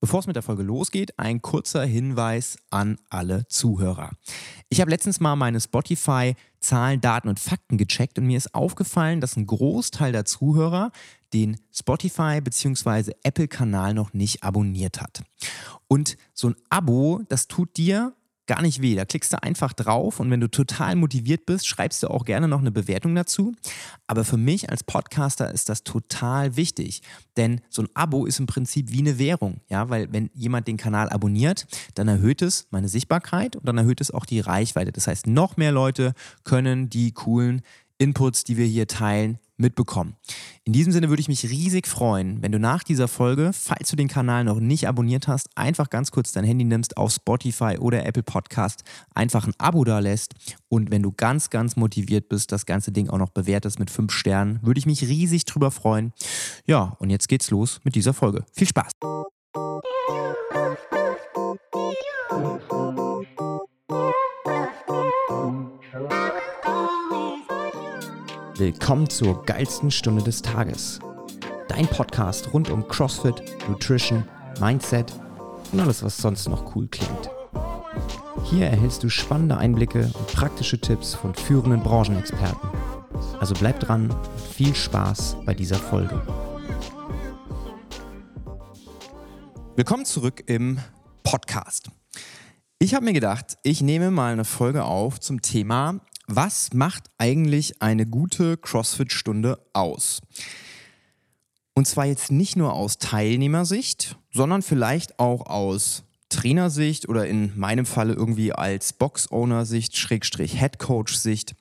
Bevor es mit der Folge losgeht, ein kurzer Hinweis an alle Zuhörer. Ich habe letztens mal meine Spotify Zahlen, Daten und Fakten gecheckt und mir ist aufgefallen, dass ein Großteil der Zuhörer den Spotify bzw. Apple-Kanal noch nicht abonniert hat. Und so ein Abo, das tut dir gar nicht weh. Da klickst du einfach drauf und wenn du total motiviert bist, schreibst du auch gerne noch eine Bewertung dazu. Aber für mich als Podcaster ist das total wichtig, denn so ein Abo ist im Prinzip wie eine Währung, ja, weil wenn jemand den Kanal abonniert, dann erhöht es meine Sichtbarkeit und dann erhöht es auch die Reichweite. Das heißt, noch mehr Leute können die coolen Inputs, die wir hier teilen, mitbekommen. In diesem Sinne würde ich mich riesig freuen, wenn du nach dieser Folge, falls du den Kanal noch nicht abonniert hast, einfach ganz kurz dein Handy nimmst, auf Spotify oder Apple Podcast einfach ein Abo da lässt und wenn du ganz, ganz motiviert bist, das ganze Ding auch noch bewertest mit fünf Sternen, würde ich mich riesig drüber freuen. Ja, und jetzt geht's los mit dieser Folge. Viel Spaß! Willkommen zur geilsten Stunde des Tages. Dein Podcast rund um CrossFit, Nutrition, Mindset und alles, was sonst noch cool klingt. Hier erhältst du spannende Einblicke und praktische Tipps von führenden Branchenexperten. Also bleib dran und viel Spaß bei dieser Folge. Willkommen zurück im Podcast. Ich habe mir gedacht, ich nehme mal eine Folge auf zum Thema was macht eigentlich eine gute CrossFit-Stunde aus? Und zwar jetzt nicht nur aus Teilnehmersicht, sondern vielleicht auch aus Trainersicht oder in meinem Falle irgendwie als Box-Owner-Sicht, Schrägstrich Head-Coach-Sicht.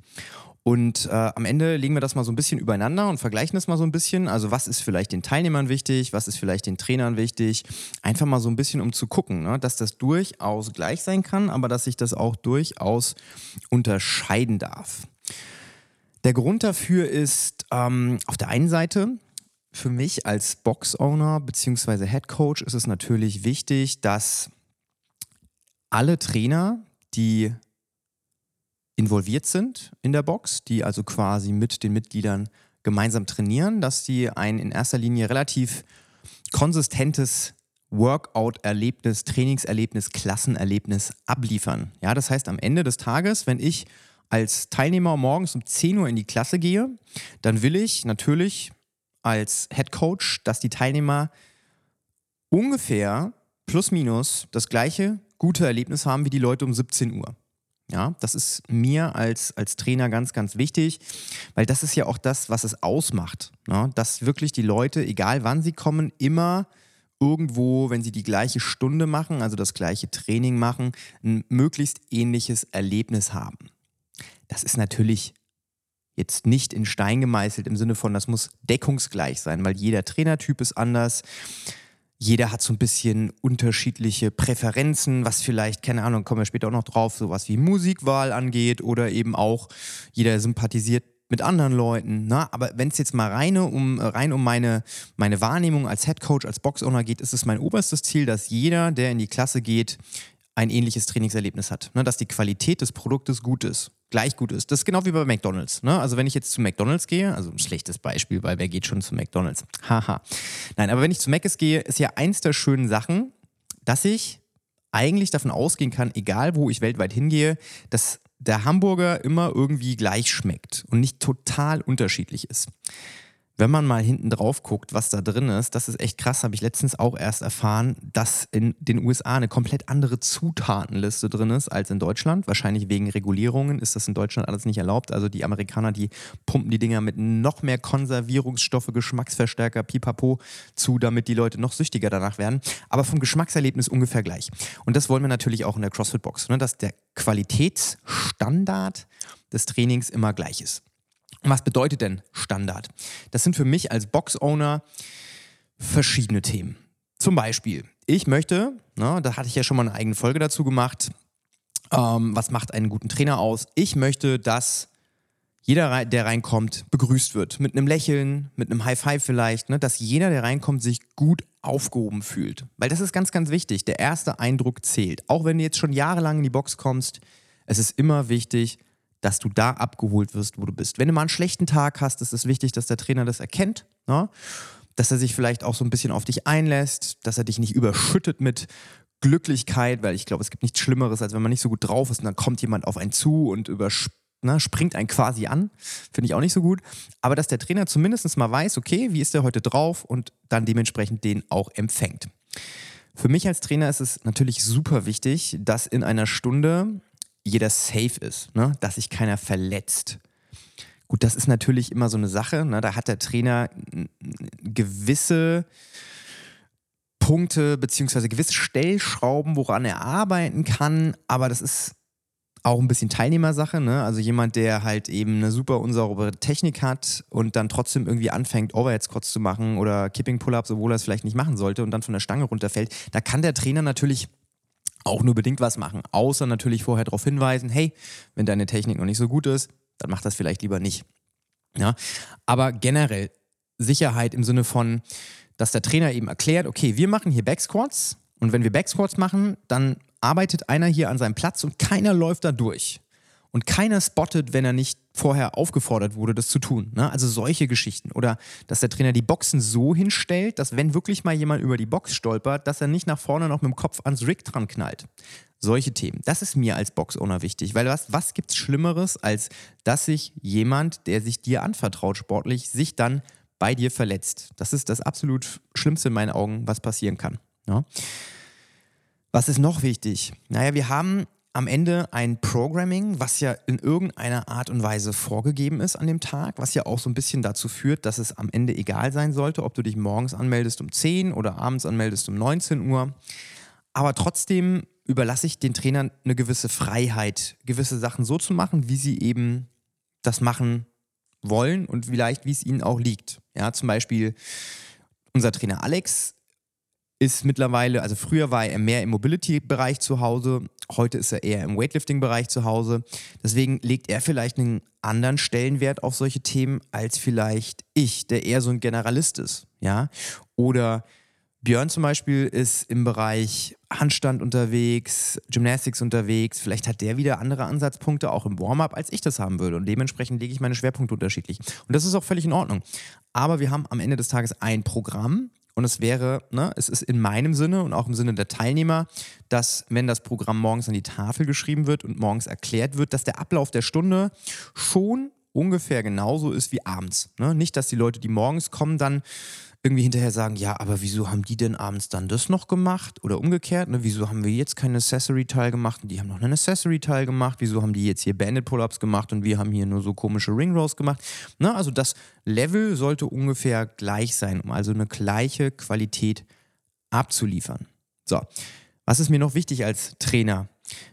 Und äh, am Ende legen wir das mal so ein bisschen übereinander und vergleichen das mal so ein bisschen. Also was ist vielleicht den Teilnehmern wichtig, was ist vielleicht den Trainern wichtig. Einfach mal so ein bisschen, um zu gucken, ne? dass das durchaus gleich sein kann, aber dass sich das auch durchaus unterscheiden darf. Der Grund dafür ist ähm, auf der einen Seite, für mich als Box-Owner bzw. Head Coach ist es natürlich wichtig, dass alle Trainer, die involviert sind in der Box, die also quasi mit den Mitgliedern gemeinsam trainieren, dass die ein in erster Linie relativ konsistentes Workout-Erlebnis, Trainingserlebnis, Klassenerlebnis abliefern. Ja, das heißt, am Ende des Tages, wenn ich als Teilnehmer morgens um 10 Uhr in die Klasse gehe, dann will ich natürlich als Head Coach, dass die Teilnehmer ungefähr plus minus das gleiche gute Erlebnis haben wie die Leute um 17 Uhr. Ja, das ist mir als, als Trainer ganz, ganz wichtig, weil das ist ja auch das, was es ausmacht. Ne? Dass wirklich die Leute, egal wann sie kommen, immer irgendwo, wenn sie die gleiche Stunde machen, also das gleiche Training machen, ein möglichst ähnliches Erlebnis haben. Das ist natürlich jetzt nicht in Stein gemeißelt im Sinne von, das muss deckungsgleich sein, weil jeder Trainertyp ist anders jeder hat so ein bisschen unterschiedliche Präferenzen, was vielleicht, keine Ahnung, kommen wir später auch noch drauf, sowas wie Musikwahl angeht oder eben auch jeder sympathisiert mit anderen Leuten. Na? Aber wenn es jetzt mal rein um, rein um meine, meine Wahrnehmung als Head Coach, als Box-Owner geht, ist es mein oberstes Ziel, dass jeder, der in die Klasse geht, ein ähnliches Trainingserlebnis hat. Ne? Dass die Qualität des Produktes gut ist gleich gut ist. Das ist genau wie bei McDonalds. Ne? Also wenn ich jetzt zu McDonalds gehe, also ein schlechtes Beispiel, weil wer geht schon zu McDonalds? Haha. Nein, aber wenn ich zu Mc's gehe, ist ja eins der schönen Sachen, dass ich eigentlich davon ausgehen kann, egal wo ich weltweit hingehe, dass der Hamburger immer irgendwie gleich schmeckt und nicht total unterschiedlich ist wenn man mal hinten drauf guckt, was da drin ist, das ist echt krass, habe ich letztens auch erst erfahren, dass in den USA eine komplett andere Zutatenliste drin ist als in Deutschland. Wahrscheinlich wegen Regulierungen ist das in Deutschland alles nicht erlaubt. Also die Amerikaner, die pumpen die Dinger mit noch mehr Konservierungsstoffe, Geschmacksverstärker, pipapo zu, damit die Leute noch süchtiger danach werden. Aber vom Geschmackserlebnis ungefähr gleich. Und das wollen wir natürlich auch in der CrossFit-Box, ne? dass der Qualitätsstandard des Trainings immer gleich ist. Was bedeutet denn Standard? Das sind für mich als Box-Owner verschiedene Themen. Zum Beispiel, ich möchte, na, da hatte ich ja schon mal eine eigene Folge dazu gemacht, ähm, was macht einen guten Trainer aus? Ich möchte, dass jeder, der reinkommt, begrüßt wird. Mit einem Lächeln, mit einem High Five vielleicht, ne? dass jeder, der reinkommt, sich gut aufgehoben fühlt. Weil das ist ganz, ganz wichtig. Der erste Eindruck zählt. Auch wenn du jetzt schon jahrelang in die Box kommst, es ist immer wichtig, dass du da abgeholt wirst, wo du bist. Wenn du mal einen schlechten Tag hast, ist es wichtig, dass der Trainer das erkennt. Ne? dass er sich vielleicht auch so ein bisschen auf dich einlässt, dass er dich nicht überschüttet mit Glücklichkeit, weil ich glaube, es gibt nichts Schlimmeres, als wenn man nicht so gut drauf ist und dann kommt jemand auf einen zu und überspringt ne, springt einen quasi an. Finde ich auch nicht so gut. Aber dass der Trainer zumindest mal weiß, okay, wie ist der heute drauf und dann dementsprechend den auch empfängt. Für mich als Trainer ist es natürlich super wichtig, dass in einer Stunde jeder safe ist, ne? dass sich keiner verletzt. Gut, das ist natürlich immer so eine Sache. Ne? Da hat der Trainer gewisse Punkte beziehungsweise gewisse Stellschrauben, woran er arbeiten kann. Aber das ist auch ein bisschen Teilnehmersache, ne? Also jemand, der halt eben eine super unsaubere Technik hat und dann trotzdem irgendwie anfängt, Overhead Squats zu machen oder Kipping Pull-Ups, obwohl er es vielleicht nicht machen sollte und dann von der Stange runterfällt, da kann der Trainer natürlich auch nur bedingt was machen, außer natürlich vorher darauf hinweisen, hey, wenn deine Technik noch nicht so gut ist, dann mach das vielleicht lieber nicht. Ja? Aber generell Sicherheit im Sinne von, dass der Trainer eben erklärt, okay, wir machen hier Backsquats und wenn wir Backsquats machen, dann arbeitet einer hier an seinem Platz und keiner läuft da durch. Und keiner spottet, wenn er nicht vorher aufgefordert wurde, das zu tun. Ne? Also solche Geschichten. Oder dass der Trainer die Boxen so hinstellt, dass wenn wirklich mal jemand über die Box stolpert, dass er nicht nach vorne noch mit dem Kopf ans Rig dran knallt. Solche Themen. Das ist mir als Box-Owner wichtig. Weil was, was gibt es Schlimmeres, als dass sich jemand, der sich dir anvertraut sportlich, sich dann bei dir verletzt? Das ist das absolut Schlimmste in meinen Augen, was passieren kann. Ja? Was ist noch wichtig? Naja, wir haben am Ende ein Programming, was ja in irgendeiner Art und Weise vorgegeben ist an dem Tag, was ja auch so ein bisschen dazu führt, dass es am Ende egal sein sollte, ob du dich morgens anmeldest um 10 oder abends anmeldest um 19 Uhr. Aber trotzdem überlasse ich den Trainern eine gewisse Freiheit, gewisse Sachen so zu machen, wie sie eben das machen wollen und vielleicht, wie es ihnen auch liegt. Ja, zum Beispiel unser Trainer Alex ist mittlerweile, also früher war er mehr im Mobility-Bereich zu Hause, heute ist er eher im Weightlifting-Bereich zu Hause. Deswegen legt er vielleicht einen anderen Stellenwert auf solche Themen als vielleicht ich, der eher so ein Generalist ist, ja. Oder Björn zum Beispiel ist im Bereich Handstand unterwegs, Gymnastics unterwegs. Vielleicht hat der wieder andere Ansatzpunkte auch im Warm-up, als ich das haben würde. Und dementsprechend lege ich meine Schwerpunkte unterschiedlich. Und das ist auch völlig in Ordnung. Aber wir haben am Ende des Tages ein Programm, und es wäre, ne, es ist in meinem Sinne und auch im Sinne der Teilnehmer, dass, wenn das Programm morgens an die Tafel geschrieben wird und morgens erklärt wird, dass der Ablauf der Stunde schon ungefähr genauso ist wie abends. Ne? Nicht, dass die Leute, die morgens kommen, dann irgendwie hinterher sagen, ja, aber wieso haben die denn abends dann das noch gemacht? Oder umgekehrt, ne? wieso haben wir jetzt keinen Accessory-Teil gemacht und die haben noch einen Accessory-Teil gemacht? Wieso haben die jetzt hier Bandit-Pull-Ups gemacht und wir haben hier nur so komische Ring-Rows gemacht? Ne? Also das Level sollte ungefähr gleich sein, um also eine gleiche Qualität abzuliefern. So, was ist mir noch wichtig als Trainer?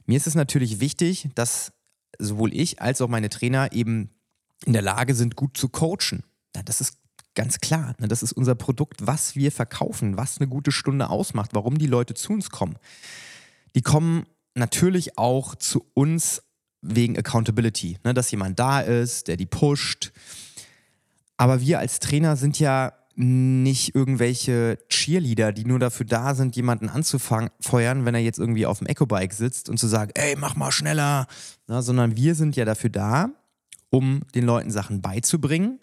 Mir ist es natürlich wichtig, dass sowohl ich als auch meine Trainer eben in der Lage sind, gut zu coachen. Das ist Ganz klar, ne, das ist unser Produkt, was wir verkaufen, was eine gute Stunde ausmacht, warum die Leute zu uns kommen. Die kommen natürlich auch zu uns wegen Accountability, ne, dass jemand da ist, der die pusht. Aber wir als Trainer sind ja nicht irgendwelche Cheerleader, die nur dafür da sind, jemanden anzufeuern, wenn er jetzt irgendwie auf dem Ecobike sitzt und zu sagen, ey, mach mal schneller, Na, sondern wir sind ja dafür da, um den Leuten Sachen beizubringen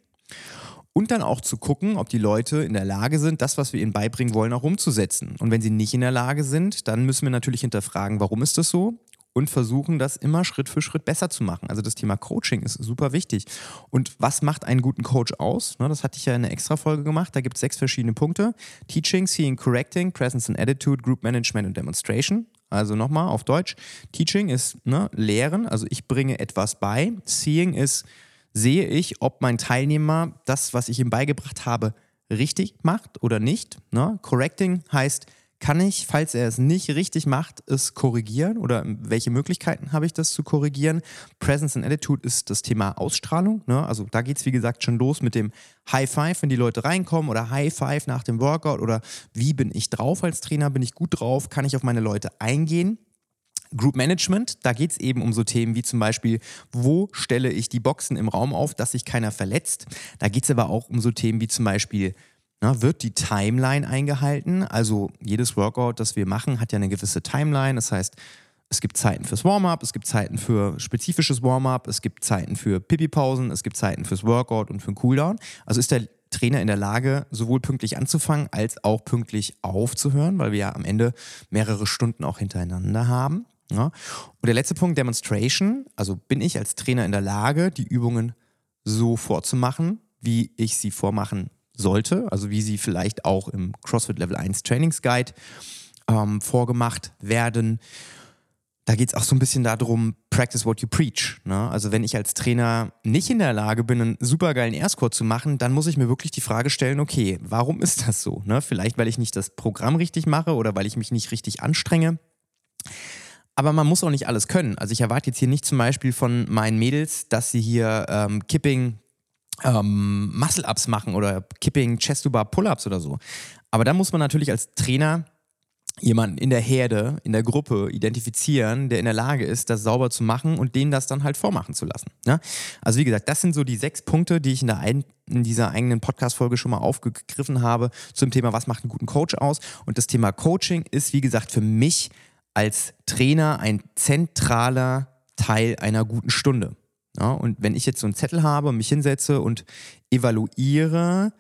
und dann auch zu gucken, ob die Leute in der Lage sind, das, was wir ihnen beibringen wollen, auch umzusetzen. Und wenn sie nicht in der Lage sind, dann müssen wir natürlich hinterfragen, warum ist das so? Und versuchen, das immer Schritt für Schritt besser zu machen. Also das Thema Coaching ist super wichtig. Und was macht einen guten Coach aus? Das hatte ich ja in einer Extra-Folge gemacht. Da gibt es sechs verschiedene Punkte. Teaching, Seeing, Correcting, Presence and Attitude, Group Management und Demonstration. Also nochmal auf Deutsch. Teaching ist ne, Lehren, also ich bringe etwas bei. Seeing ist sehe ich, ob mein Teilnehmer das, was ich ihm beigebracht habe, richtig macht oder nicht. Ne? Correcting heißt, kann ich, falls er es nicht richtig macht, es korrigieren oder welche Möglichkeiten habe ich, das zu korrigieren? Presence and Attitude ist das Thema Ausstrahlung. Ne? Also da geht es, wie gesagt, schon los mit dem High Five, wenn die Leute reinkommen oder High Five nach dem Workout oder wie bin ich drauf als Trainer? Bin ich gut drauf? Kann ich auf meine Leute eingehen? Group Management, da geht es eben um so Themen wie zum Beispiel, wo stelle ich die Boxen im Raum auf, dass sich keiner verletzt. Da geht es aber auch um so Themen wie zum Beispiel, na, wird die Timeline eingehalten? Also jedes Workout, das wir machen, hat ja eine gewisse Timeline. Das heißt, es gibt Zeiten fürs Warm-up, es gibt Zeiten für spezifisches Warm-up, es gibt Zeiten für Pipi-Pausen, es gibt Zeiten fürs Workout und für den Cooldown. Also ist der Trainer in der Lage, sowohl pünktlich anzufangen als auch pünktlich aufzuhören, weil wir ja am Ende mehrere Stunden auch hintereinander haben. Ja. Und der letzte Punkt, Demonstration. Also bin ich als Trainer in der Lage, die Übungen so vorzumachen, wie ich sie vormachen sollte, also wie sie vielleicht auch im CrossFit Level 1 Trainingsguide ähm, vorgemacht werden. Da geht es auch so ein bisschen darum, practice what you preach. Ne? Also wenn ich als Trainer nicht in der Lage bin, einen supergeilen Erstcode zu machen, dann muss ich mir wirklich die Frage stellen, okay, warum ist das so? Ne? Vielleicht, weil ich nicht das Programm richtig mache oder weil ich mich nicht richtig anstrenge. Aber man muss auch nicht alles können. Also ich erwarte jetzt hier nicht zum Beispiel von meinen Mädels, dass sie hier ähm, Kipping ähm, Muscle-Ups machen oder Kipping Chest-to-Bar Pull-Ups oder so. Aber da muss man natürlich als Trainer jemanden in der Herde, in der Gruppe identifizieren, der in der Lage ist, das sauber zu machen und denen das dann halt vormachen zu lassen. Ja? Also wie gesagt, das sind so die sechs Punkte, die ich in, ein, in dieser eigenen Podcast-Folge schon mal aufgegriffen habe zum Thema, was macht einen guten Coach aus. Und das Thema Coaching ist, wie gesagt, für mich als Trainer ein zentraler Teil einer guten Stunde. Ja, und wenn ich jetzt so einen Zettel habe mich hinsetze und evaluiere,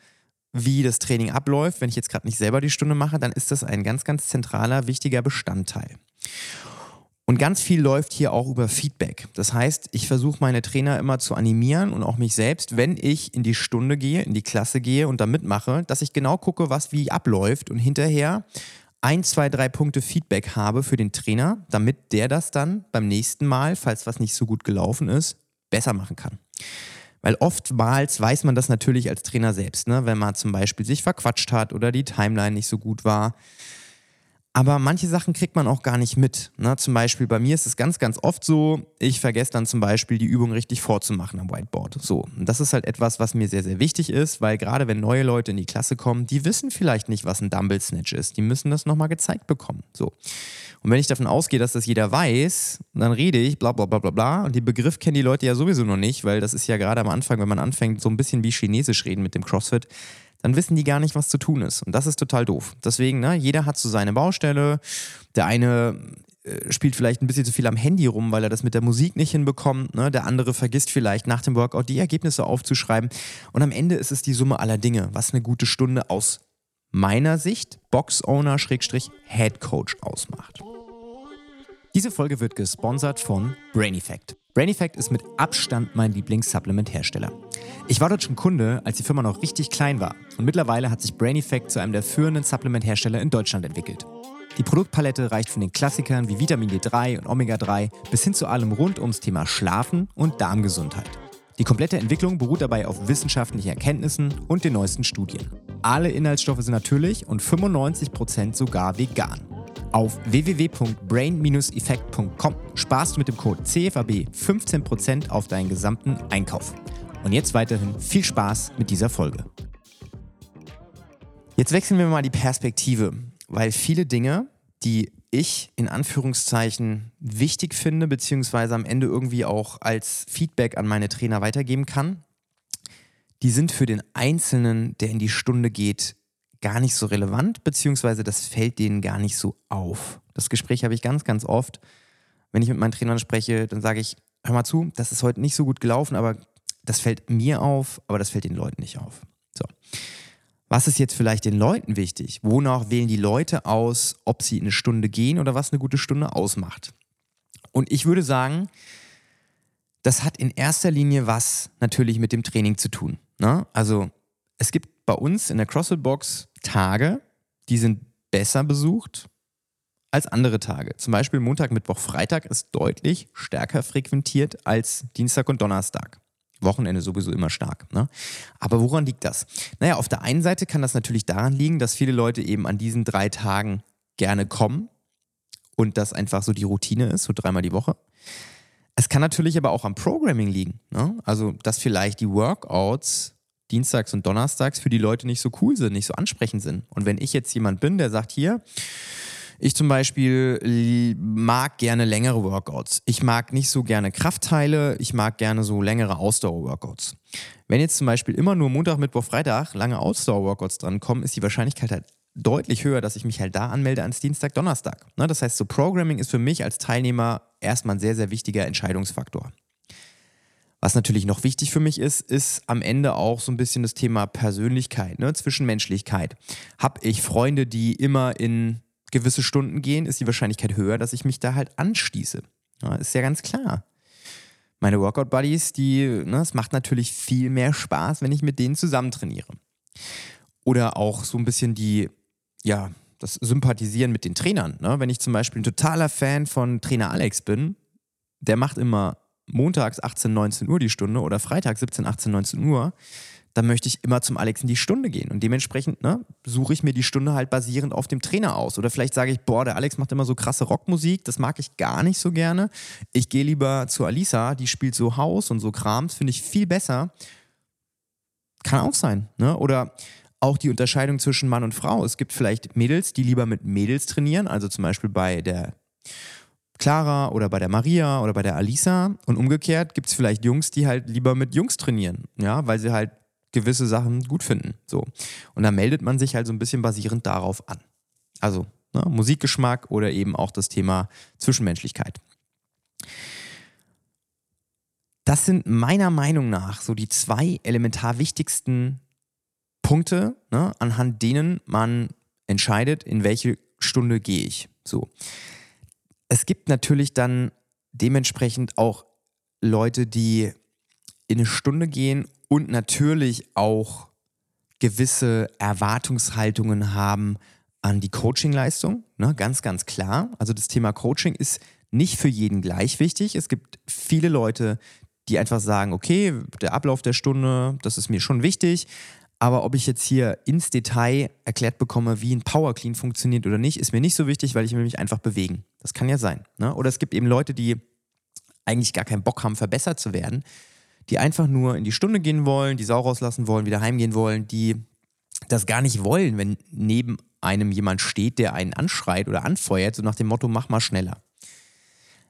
wie das Training abläuft, wenn ich jetzt gerade nicht selber die Stunde mache, dann ist das ein ganz, ganz zentraler, wichtiger Bestandteil. Und ganz viel läuft hier auch über Feedback. Das heißt, ich versuche meine Trainer immer zu animieren und auch mich selbst, wenn ich in die Stunde gehe, in die Klasse gehe und da mitmache, dass ich genau gucke, was wie abläuft und hinterher ein, zwei, drei Punkte Feedback habe für den Trainer, damit der das dann beim nächsten Mal, falls was nicht so gut gelaufen ist, besser machen kann. Weil oftmals weiß man das natürlich als Trainer selbst, ne? wenn man zum Beispiel sich verquatscht hat oder die Timeline nicht so gut war. Aber manche Sachen kriegt man auch gar nicht mit. Ne? Zum Beispiel bei mir ist es ganz, ganz oft so, ich vergesse dann zum Beispiel die Übung richtig vorzumachen am Whiteboard. So. Und das ist halt etwas, was mir sehr, sehr wichtig ist, weil gerade wenn neue Leute in die Klasse kommen, die wissen vielleicht nicht, was ein Dumble Snatch ist. Die müssen das nochmal gezeigt bekommen. So. Und wenn ich davon ausgehe, dass das jeder weiß, dann rede ich bla bla bla bla bla. Und den Begriff kennen die Leute ja sowieso noch nicht, weil das ist ja gerade am Anfang, wenn man anfängt, so ein bisschen wie Chinesisch reden mit dem CrossFit, dann wissen die gar nicht, was zu tun ist. Und das ist total doof. Deswegen, ne, jeder hat so seine Baustelle. Der eine äh, spielt vielleicht ein bisschen zu viel am Handy rum, weil er das mit der Musik nicht hinbekommt. Ne? Der andere vergisst vielleicht nach dem Workout die Ergebnisse aufzuschreiben. Und am Ende ist es die Summe aller Dinge, was eine gute Stunde aus meiner Sicht Box-Owner-Head Coach ausmacht. Diese Folge wird gesponsert von Brain Effect. Brain Effect ist mit Abstand mein Lieblings-Supplement-Hersteller. Ich war dort schon Kunde, als die Firma noch richtig klein war und mittlerweile hat sich Brain Effect zu einem der führenden Supplement-Hersteller in Deutschland entwickelt. Die Produktpalette reicht von den Klassikern wie Vitamin D3 und Omega-3 bis hin zu allem rund ums Thema Schlafen und Darmgesundheit. Die komplette Entwicklung beruht dabei auf wissenschaftlichen Erkenntnissen und den neuesten Studien. Alle Inhaltsstoffe sind natürlich und 95% sogar vegan. Auf www.brain-effekt.com sparst du mit dem Code CFAB 15% auf deinen gesamten Einkauf. Und jetzt weiterhin viel Spaß mit dieser Folge. Jetzt wechseln wir mal die Perspektive, weil viele Dinge, die ich in Anführungszeichen wichtig finde, beziehungsweise am Ende irgendwie auch als Feedback an meine Trainer weitergeben kann, die sind für den Einzelnen, der in die Stunde geht, gar nicht so relevant, beziehungsweise das fällt denen gar nicht so auf. Das Gespräch habe ich ganz, ganz oft. Wenn ich mit meinen Trainern spreche, dann sage ich, hör mal zu, das ist heute nicht so gut gelaufen, aber das fällt mir auf, aber das fällt den Leuten nicht auf. So. Was ist jetzt vielleicht den Leuten wichtig? Wonach wählen die Leute aus, ob sie eine Stunde gehen oder was eine gute Stunde ausmacht? Und ich würde sagen, das hat in erster Linie was natürlich mit dem Training zu tun. Ne? Also es gibt bei uns in der CrossFit-Box Tage, die sind besser besucht als andere Tage. Zum Beispiel Montag, Mittwoch, Freitag ist deutlich stärker frequentiert als Dienstag und Donnerstag. Wochenende sowieso immer stark. Ne? Aber woran liegt das? Naja, auf der einen Seite kann das natürlich daran liegen, dass viele Leute eben an diesen drei Tagen gerne kommen und das einfach so die Routine ist, so dreimal die Woche. Es kann natürlich aber auch am Programming liegen. Ne? Also, dass vielleicht die Workouts dienstags und donnerstags für die Leute nicht so cool sind, nicht so ansprechend sind. Und wenn ich jetzt jemand bin, der sagt, hier, ich zum Beispiel mag gerne längere Workouts. Ich mag nicht so gerne Kraftteile. Ich mag gerne so längere Ausdauer-Workouts. Wenn jetzt zum Beispiel immer nur Montag, Mittwoch, Freitag lange Ausdauer-Workouts drankommen, ist die Wahrscheinlichkeit halt deutlich höher, dass ich mich halt da anmelde ans Dienstag, Donnerstag. Ne, das heißt, so Programming ist für mich als Teilnehmer erstmal ein sehr, sehr wichtiger Entscheidungsfaktor. Was natürlich noch wichtig für mich ist, ist am Ende auch so ein bisschen das Thema Persönlichkeit, ne? Zwischenmenschlichkeit. Hab ich Freunde, die immer in gewisse Stunden gehen, ist die Wahrscheinlichkeit höher, dass ich mich da halt anschließe. Ja, ist ja ganz klar. Meine Workout-Buddies, die, ne, es macht natürlich viel mehr Spaß, wenn ich mit denen zusammen trainiere. Oder auch so ein bisschen die, ja, das Sympathisieren mit den Trainern. Ne? Wenn ich zum Beispiel ein totaler Fan von Trainer Alex bin, der macht immer montags 18, 19 Uhr die Stunde oder Freitag 17, 18, 19 Uhr, dann möchte ich immer zum Alex in die Stunde gehen. Und dementsprechend ne, suche ich mir die Stunde halt basierend auf dem Trainer aus. Oder vielleicht sage ich, boah, der Alex macht immer so krasse Rockmusik, das mag ich gar nicht so gerne. Ich gehe lieber zu Alisa, die spielt so Haus und so Krams, finde ich viel besser. Kann auch sein. Ne? Oder auch die Unterscheidung zwischen Mann und Frau. Es gibt vielleicht Mädels, die lieber mit Mädels trainieren, also zum Beispiel bei der Clara oder bei der Maria oder bei der Alisa. Und umgekehrt gibt es vielleicht Jungs, die halt lieber mit Jungs trainieren, ja, weil sie halt gewisse Sachen gut finden. So. Und da meldet man sich halt so ein bisschen basierend darauf an. Also ne, Musikgeschmack oder eben auch das Thema Zwischenmenschlichkeit. Das sind meiner Meinung nach so die zwei elementar wichtigsten Punkte, ne, anhand denen man entscheidet, in welche Stunde gehe ich. So. Es gibt natürlich dann dementsprechend auch Leute, die in eine Stunde gehen und natürlich auch gewisse Erwartungshaltungen haben an die Coachingleistung. Ne? Ganz, ganz klar. Also das Thema Coaching ist nicht für jeden gleich wichtig. Es gibt viele Leute, die einfach sagen, okay, der Ablauf der Stunde, das ist mir schon wichtig, aber ob ich jetzt hier ins Detail erklärt bekomme, wie ein Power Clean funktioniert oder nicht, ist mir nicht so wichtig, weil ich will mich einfach bewegen. Das kann ja sein. Ne? Oder es gibt eben Leute, die eigentlich gar keinen Bock haben, verbessert zu werden, die einfach nur in die Stunde gehen wollen, die Sau rauslassen wollen, wieder heimgehen wollen, die das gar nicht wollen, wenn neben einem jemand steht, der einen anschreit oder anfeuert, so nach dem Motto, mach mal schneller.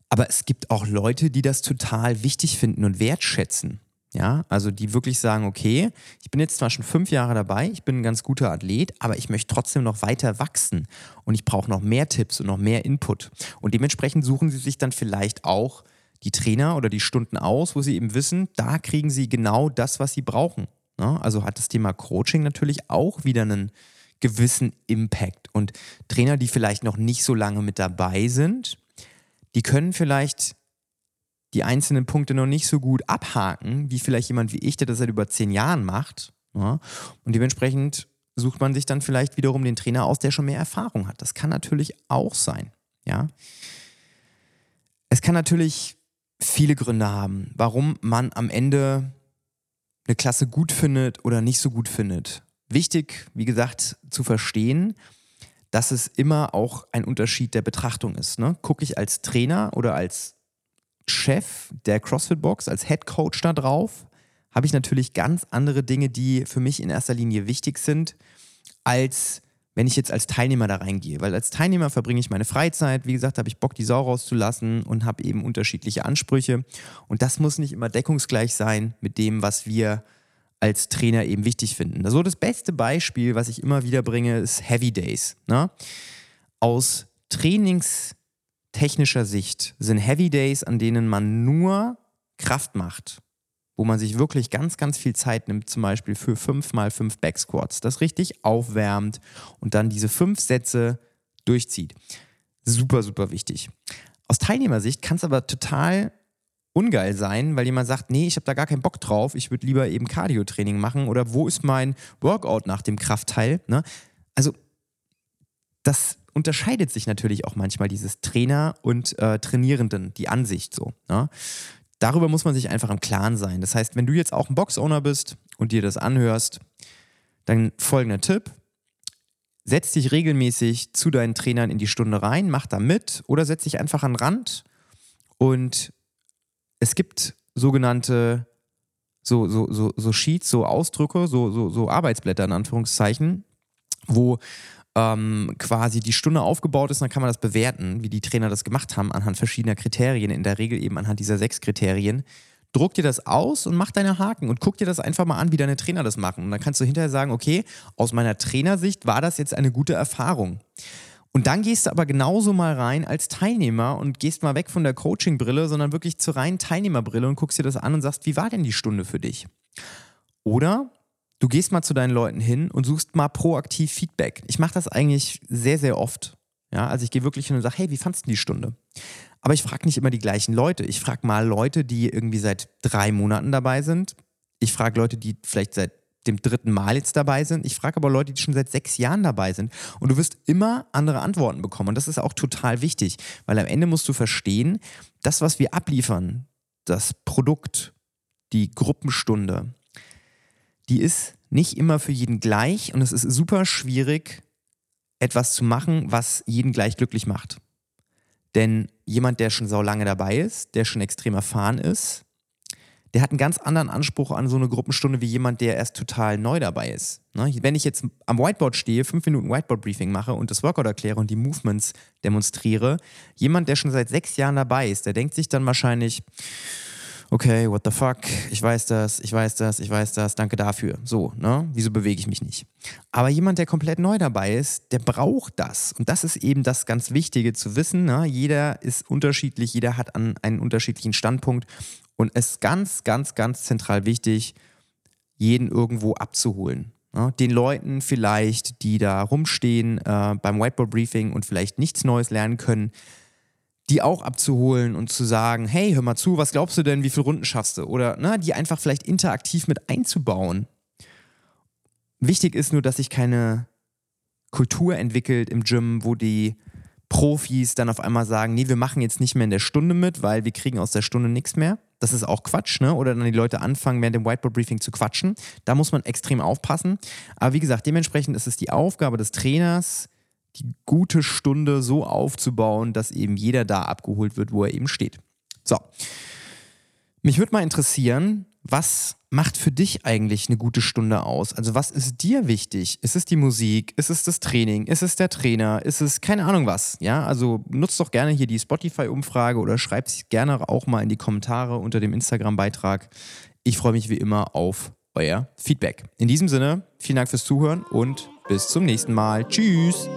Aber es gibt auch Leute, die das total wichtig finden und wertschätzen. Ja, also die wirklich sagen, okay, ich bin jetzt zwar schon fünf Jahre dabei, ich bin ein ganz guter Athlet, aber ich möchte trotzdem noch weiter wachsen und ich brauche noch mehr Tipps und noch mehr Input. Und dementsprechend suchen sie sich dann vielleicht auch die Trainer oder die Stunden aus, wo sie eben wissen, da kriegen sie genau das, was sie brauchen. Ja, also hat das Thema Coaching natürlich auch wieder einen gewissen Impact. Und Trainer, die vielleicht noch nicht so lange mit dabei sind, die können vielleicht die einzelnen Punkte noch nicht so gut abhaken, wie vielleicht jemand wie ich, der das seit über zehn Jahren macht. Ja? Und dementsprechend sucht man sich dann vielleicht wiederum den Trainer aus, der schon mehr Erfahrung hat. Das kann natürlich auch sein. Ja? Es kann natürlich viele Gründe haben, warum man am Ende eine Klasse gut findet oder nicht so gut findet. Wichtig, wie gesagt, zu verstehen, dass es immer auch ein Unterschied der Betrachtung ist. Ne? Gucke ich als Trainer oder als Chef der CrossFit Box, als Head Coach da drauf, habe ich natürlich ganz andere Dinge, die für mich in erster Linie wichtig sind, als wenn ich jetzt als Teilnehmer da reingehe. Weil als Teilnehmer verbringe ich meine Freizeit, wie gesagt, habe ich Bock, die Sau rauszulassen und habe eben unterschiedliche Ansprüche. Und das muss nicht immer deckungsgleich sein mit dem, was wir als Trainer eben wichtig finden. So das beste Beispiel, was ich immer wieder bringe, ist Heavy Days. Ne? Aus Trainings- technischer Sicht sind Heavy Days, an denen man nur Kraft macht, wo man sich wirklich ganz, ganz viel Zeit nimmt, zum Beispiel für 5 mal 5 Backsquats, das richtig aufwärmt und dann diese fünf Sätze durchzieht. Super, super wichtig. Aus Teilnehmersicht kann es aber total ungeil sein, weil jemand sagt, nee, ich habe da gar keinen Bock drauf, ich würde lieber eben Cardio-Training machen oder wo ist mein Workout nach dem Kraftteil? Ne? Also das unterscheidet sich natürlich auch manchmal dieses Trainer und äh, Trainierenden, die Ansicht so. Ne? Darüber muss man sich einfach im Klaren sein. Das heißt, wenn du jetzt auch ein Box-Owner bist und dir das anhörst, dann folgender Tipp. Setz dich regelmäßig zu deinen Trainern in die Stunde rein, mach da mit oder setz dich einfach an den Rand. Und es gibt sogenannte so, so, so, so Sheets, so Ausdrücke, so, so, so Arbeitsblätter in Anführungszeichen, wo ähm, quasi die Stunde aufgebaut ist, dann kann man das bewerten, wie die Trainer das gemacht haben, anhand verschiedener Kriterien, in der Regel eben anhand dieser sechs Kriterien. Druck dir das aus und mach deine Haken und guck dir das einfach mal an, wie deine Trainer das machen. Und dann kannst du hinterher sagen, okay, aus meiner Trainersicht war das jetzt eine gute Erfahrung. Und dann gehst du aber genauso mal rein als Teilnehmer und gehst mal weg von der Coaching-Brille, sondern wirklich zur reinen Teilnehmerbrille und guckst dir das an und sagst, wie war denn die Stunde für dich? Oder du gehst mal zu deinen Leuten hin und suchst mal proaktiv Feedback. Ich mache das eigentlich sehr, sehr oft. Ja, also ich gehe wirklich hin und sage, hey, wie fandest du die Stunde? Aber ich frage nicht immer die gleichen Leute. Ich frage mal Leute, die irgendwie seit drei Monaten dabei sind. Ich frage Leute, die vielleicht seit dem dritten Mal jetzt dabei sind. Ich frage aber Leute, die schon seit sechs Jahren dabei sind. Und du wirst immer andere Antworten bekommen. Und das ist auch total wichtig, weil am Ende musst du verstehen, das, was wir abliefern, das Produkt, die Gruppenstunde, die ist nicht immer für jeden gleich und es ist super schwierig, etwas zu machen, was jeden gleich glücklich macht. Denn jemand, der schon so lange dabei ist, der schon extrem erfahren ist, der hat einen ganz anderen Anspruch an so eine Gruppenstunde wie jemand, der erst total neu dabei ist. Ne? Wenn ich jetzt am Whiteboard stehe, fünf Minuten Whiteboard-Briefing mache und das Workout erkläre und die Movements demonstriere, jemand, der schon seit sechs Jahren dabei ist, der denkt sich dann wahrscheinlich, okay, what the fuck, ich weiß das, ich weiß das, ich weiß das, danke dafür. So, ne? Wieso bewege ich mich nicht? Aber jemand, der komplett neu dabei ist, der braucht das. Und das ist eben das ganz Wichtige zu wissen. Ne? Jeder ist unterschiedlich, jeder hat an einen unterschiedlichen Standpunkt. Und es ist ganz, ganz, ganz zentral wichtig, jeden irgendwo abzuholen. Ja, den Leuten vielleicht, die da rumstehen äh, beim Whiteboard-Briefing und vielleicht nichts Neues lernen können, die auch abzuholen und zu sagen, hey, hör mal zu, was glaubst du denn, wie viele Runden schaffst du? Oder na, ne, die einfach vielleicht interaktiv mit einzubauen. Wichtig ist nur, dass sich keine Kultur entwickelt im Gym, wo die Profis dann auf einmal sagen, nee, wir machen jetzt nicht mehr in der Stunde mit, weil wir kriegen aus der Stunde nichts mehr. Das ist auch Quatsch, ne? Oder dann die Leute anfangen, während dem Whiteboard-Briefing zu quatschen. Da muss man extrem aufpassen. Aber wie gesagt, dementsprechend ist es die Aufgabe des Trainers, die gute Stunde so aufzubauen, dass eben jeder da abgeholt wird, wo er eben steht. So. Mich würde mal interessieren, was macht für dich eigentlich eine gute Stunde aus? Also was ist dir wichtig? Ist es die Musik? Ist es das Training? Ist es der Trainer? Ist es keine Ahnung was? Ja, also nutzt doch gerne hier die Spotify-Umfrage oder schreibt es gerne auch mal in die Kommentare unter dem Instagram-Beitrag. Ich freue mich wie immer auf euer Feedback. In diesem Sinne, vielen Dank fürs Zuhören und bis zum nächsten Mal. Tschüss!